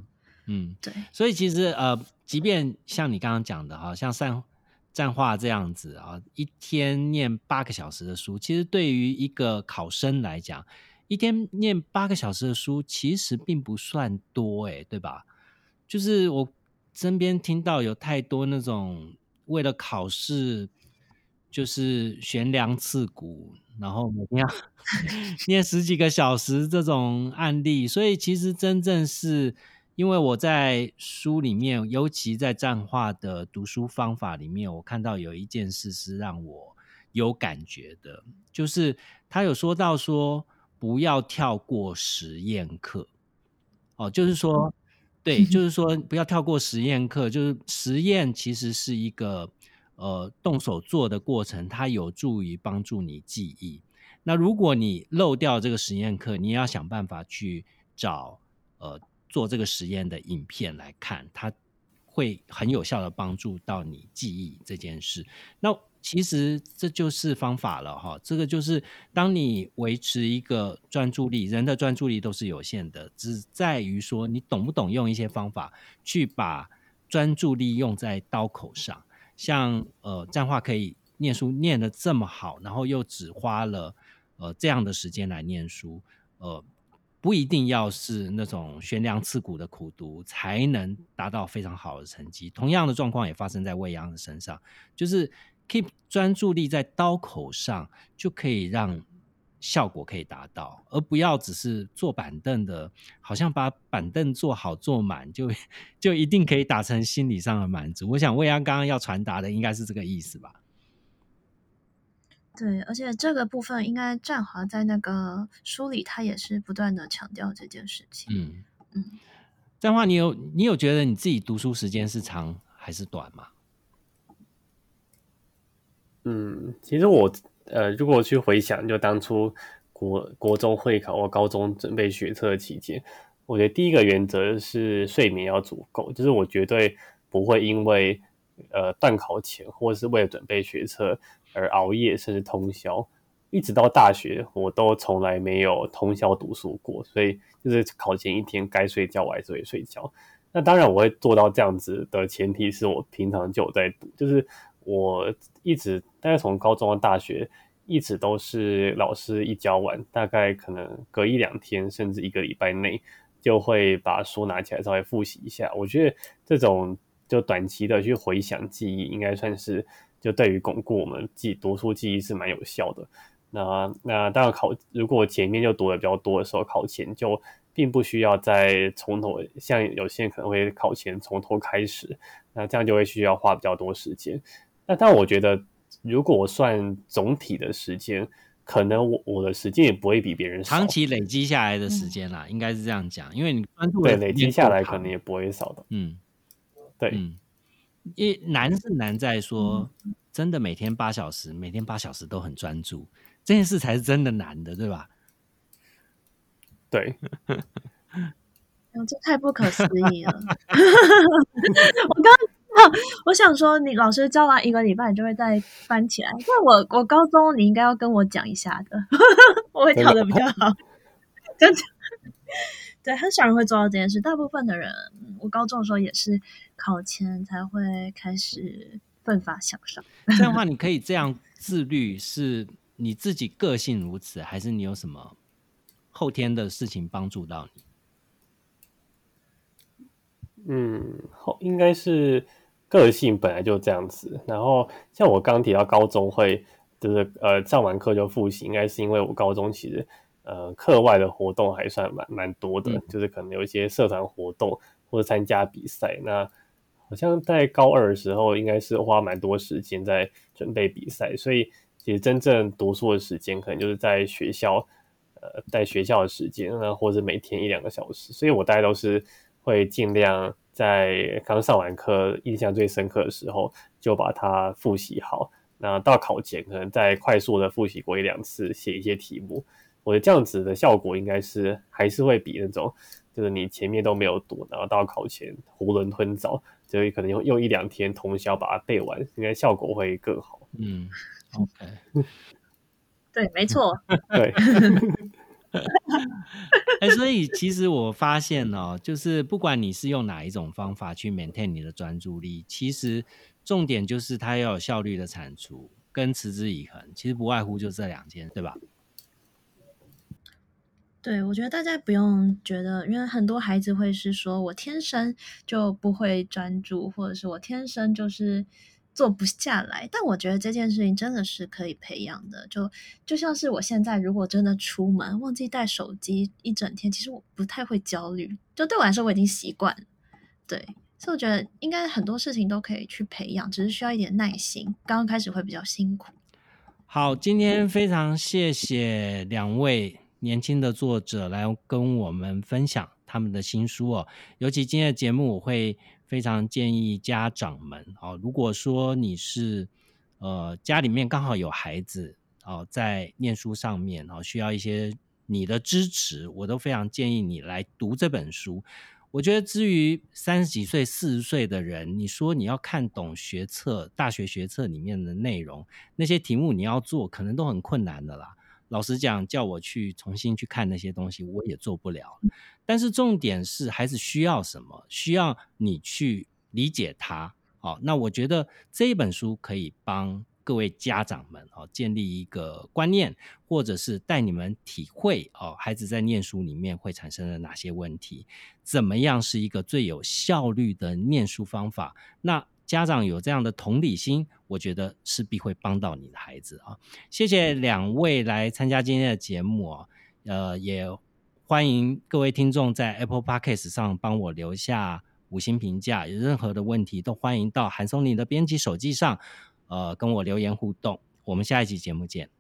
对，所以其实呃，即便像你刚刚讲的哈，像善战话这样子啊，一天念八个小时的书，其实对于一个考生来讲，一天念八个小时的书其实并不算多哎，对吧？就是我身边听到有太多那种为了考试就是悬梁刺股，然后每天要 念十几个小时这种案例，所以其实真正是。因为我在书里面，尤其在战话的读书方法里面，我看到有一件事是让我有感觉的，就是他有说到说不要跳过实验课，哦，就是说，对，就是说不要跳过实验课，就是实验其实是一个呃动手做的过程，它有助于帮助你记忆。那如果你漏掉这个实验课，你也要想办法去找呃做这个实验的影片来看，它会很有效的帮助到你记忆这件事。那其实这就是方法了哈，这个就是当你维持一个专注力，人的专注力都是有限的，只在于说你懂不懂用一些方法去把专注力用在刀口上。像呃，这样话可以念书念得这么好，然后又只花了。呃，这样的时间来念书，呃，不一定要是那种悬梁刺股的苦读才能达到非常好的成绩。同样的状况也发生在未央的身上，就是 keep 专注力在刀口上，就可以让效果可以达到，而不要只是坐板凳的，好像把板凳坐好坐满，就 就一定可以达成心理上的满足。我想未央刚刚要传达的应该是这个意思吧。对，而且这个部分应该战华在那个书里，他也是不断的强调这件事情。嗯嗯，战华，你有你有觉得你自己读书时间是长还是短吗？嗯，其实我呃，如果去回想，就当初国国中会考或高中准备学测期间，我觉得第一个原则是睡眠要足够，就是我绝对不会因为呃断考前或者是为了准备学测。而熬夜甚至通宵，一直到大学，我都从来没有通宵读书过。所以就是考前一天该睡觉，我还是会睡觉。那当然我会做到这样子的前提是我平常就有在读，就是我一直大概从高中到大学，一直都是老师一教完，大概可能隔一两天甚至一个礼拜内，就会把书拿起来稍微复习一下。我觉得这种就短期的去回想记忆，应该算是。就对于巩固我们记读书记忆是蛮有效的。那那当然考，如果前面就读的比较多的时候，考前就并不需要再从头，像有些人可能会考前从头开始，那这样就会需要花比较多时间。那但我觉得，如果算总体的时间，可能我我的时间也不会比别人少。长期累积下来的时间啦，应该是这样讲，因为你专注对累积下来，可能也不会少的。嗯，对。一难是难在说，真的每天八小时，每天八小时都很专注，这件事才是真的难的，对吧？对，这太不可思议了。我刚，我想说，你老师教完一个礼拜，你就会再翻起来。那我我高中你应该要跟我讲一下的，我会跳的比较好。真的。对，很少人会做到这件事。大部分的人，我高中的时候也是考前才会开始奋发向上。这样的话，你可以这样自律，是你自己个性如此，还是你有什么后天的事情帮助到你？嗯，后应该是个性本来就这样子。然后像我刚提到高中会，就是呃上完课就复习，应该是因为我高中其实。呃，课外的活动还算蛮蛮多的，就是可能有一些社团活动或者参加比赛。那好像在高二的时候，应该是花蛮多时间在准备比赛，所以其实真正读书的时间可能就是在学校，呃，在学校的时间，那或者每天一两个小时。所以我大概都是会尽量在刚上完课、印象最深刻的时候就把它复习好。那到考前可能再快速的复习过一两次，写一些题目。我觉得这样子的效果应该是还是会比那种，就是你前面都没有读，然后到考前囫囵吞枣，就可能用用一两天通宵把它背完，应该效果会更好。嗯，OK，对，没错，对。哎，所以其实我发现哦，就是不管你是用哪一种方法去 maintain 你的专注力，其实重点就是它要有效率的产出跟持之以恒，其实不外乎就这两件，对吧？对，我觉得大家不用觉得，因为很多孩子会是说我天生就不会专注，或者是我天生就是做不下来。但我觉得这件事情真的是可以培养的。就就像是我现在如果真的出门忘记带手机一整天，其实我不太会焦虑。就对我来说，我已经习惯。对，所以我觉得应该很多事情都可以去培养，只是需要一点耐心。刚刚开始会比较辛苦。好，今天非常谢谢两位。年轻的作者来跟我们分享他们的新书哦。尤其今天的节目，我会非常建议家长们哦，如果说你是呃家里面刚好有孩子哦，在念书上面哦，需要一些你的支持，我都非常建议你来读这本书。我觉得，至于三十几岁、四十岁的人，你说你要看懂学测、大学学测里面的内容，那些题目你要做，可能都很困难的啦。老实讲，叫我去重新去看那些东西，我也做不了。但是重点是，孩子需要什么？需要你去理解他。好，那我觉得这一本书可以帮。各位家长们哦，建立一个观念，或者是带你们体会哦，孩子在念书里面会产生了哪些问题？怎么样是一个最有效率的念书方法？那家长有这样的同理心，我觉得势必会帮到你的孩子啊！谢谢两位来参加今天的节目啊，呃，也欢迎各位听众在 Apple Podcast 上帮我留下五星评价，有任何的问题都欢迎到韩松林的编辑手机上。呃，跟我留言互动，我们下一期节目见。